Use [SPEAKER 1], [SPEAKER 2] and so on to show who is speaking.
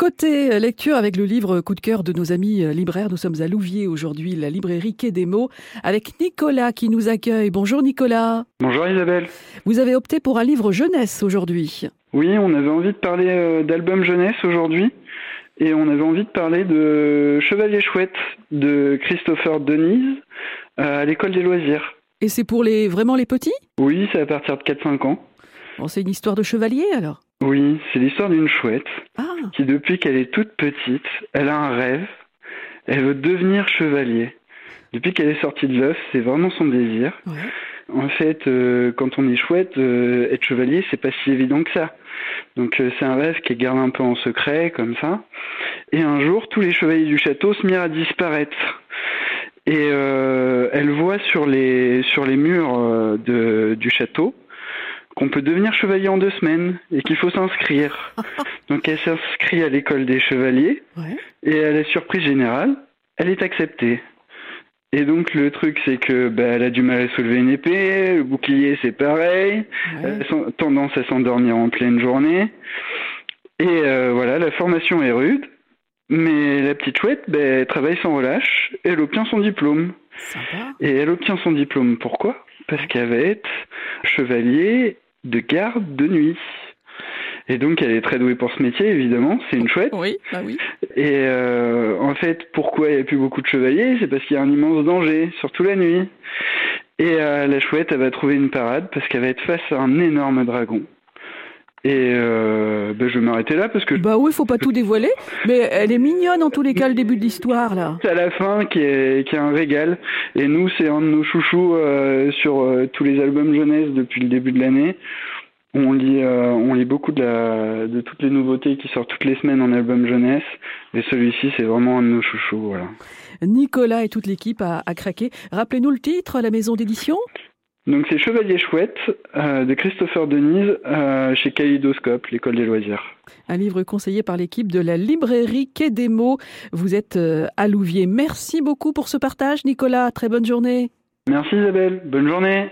[SPEAKER 1] Côté lecture avec le livre coup de cœur de nos amis libraires, nous sommes à Louviers aujourd'hui, la librairie Quai des Mots, avec Nicolas qui nous accueille. Bonjour Nicolas.
[SPEAKER 2] Bonjour Isabelle.
[SPEAKER 1] Vous avez opté pour un livre jeunesse aujourd'hui.
[SPEAKER 2] Oui, on avait envie de parler euh, d'album jeunesse aujourd'hui. Et on avait envie de parler de Chevalier Chouette de Christopher Denise euh, à l'école des loisirs.
[SPEAKER 1] Et c'est pour les vraiment les petits?
[SPEAKER 2] Oui, c'est à partir de 4-5 ans.
[SPEAKER 1] Bon, c'est une histoire de chevalier alors
[SPEAKER 2] Oui, c'est l'histoire d'une chouette
[SPEAKER 1] Ah,
[SPEAKER 2] qui, depuis qu'elle est toute petite, elle a un rêve. Elle veut devenir chevalier. Depuis qu'elle est sortie de l'œuf, c'est vraiment son désir.
[SPEAKER 1] ouais.
[SPEAKER 2] En fait, euh, quand on est chouette, euh, être chevalier, c'est pas si évident que ça. Donc euh, c'est un rêve qui est gardé un peu en secret, comme ça. Et un jour, tous les chevaliers du château se mirent à disparaître. Et euh, elle voit sur les sur les murs de, du château qu'on peut devenir chevalier en deux semaines et qu'il faut s'inscrire. Donc elle s'inscrit à l'école des chevaliers
[SPEAKER 1] Ouais.
[SPEAKER 2] et à la surprise générale, elle est acceptée. Et donc le truc c'est que bah, elle a du mal à soulever une épée, le bouclier c'est pareil,
[SPEAKER 1] ouais.
[SPEAKER 2] elle a tendance à s'endormir en pleine journée. Et euh, voilà, la formation est rude, mais la petite chouette, bah, elle travaille sans relâche, et elle obtient son diplôme.
[SPEAKER 1] Sympa.
[SPEAKER 2] Et elle obtient son diplôme pourquoi? Parce qu'elle va être chevalier de garde de nuit. Et donc elle est très douée pour ce métier, évidemment, c'est une chouette.
[SPEAKER 1] Oui, bah oui.
[SPEAKER 2] Et euh, en fait, pourquoi il n'y a plus beaucoup de chevaliers C'est parce qu'il y a un immense danger, surtout la nuit. Et euh, la chouette, elle va trouver une parade parce qu'elle va être face à un énorme dragon. Et euh, ben, je vais m'arrêter là parce que
[SPEAKER 1] Bah oui, faut pas tout dévoiler, mais elle est mignonne en tous les cas le début de l'histoire là.
[SPEAKER 2] c'est à la fin qui est, qui est un régal. Et nous, c'est un de nos chouchous euh, sur euh, tous les albums jeunesse depuis le début de l'année. On lit, on lit beaucoup de, la, de toutes les nouveautés qui sortent toutes les semaines en album jeunesse. Et celui-ci, c'est vraiment un de nos chouchous. Voilà.
[SPEAKER 1] Nicolas et toute l'équipe a, a craqué. Rappelez-nous le titre, la maison d'édition?
[SPEAKER 2] Donc c'est Chevalier Chouette euh, de Christopher Denise euh, chez Kaléidoscope, l'école des loisirs.
[SPEAKER 1] Un livre conseillé par l'équipe de la librairie Quai des Mots. Vous êtes euh, à Louviers. Merci beaucoup pour ce partage, Nicolas. Très bonne journée.
[SPEAKER 2] Merci Isabelle, bonne journée.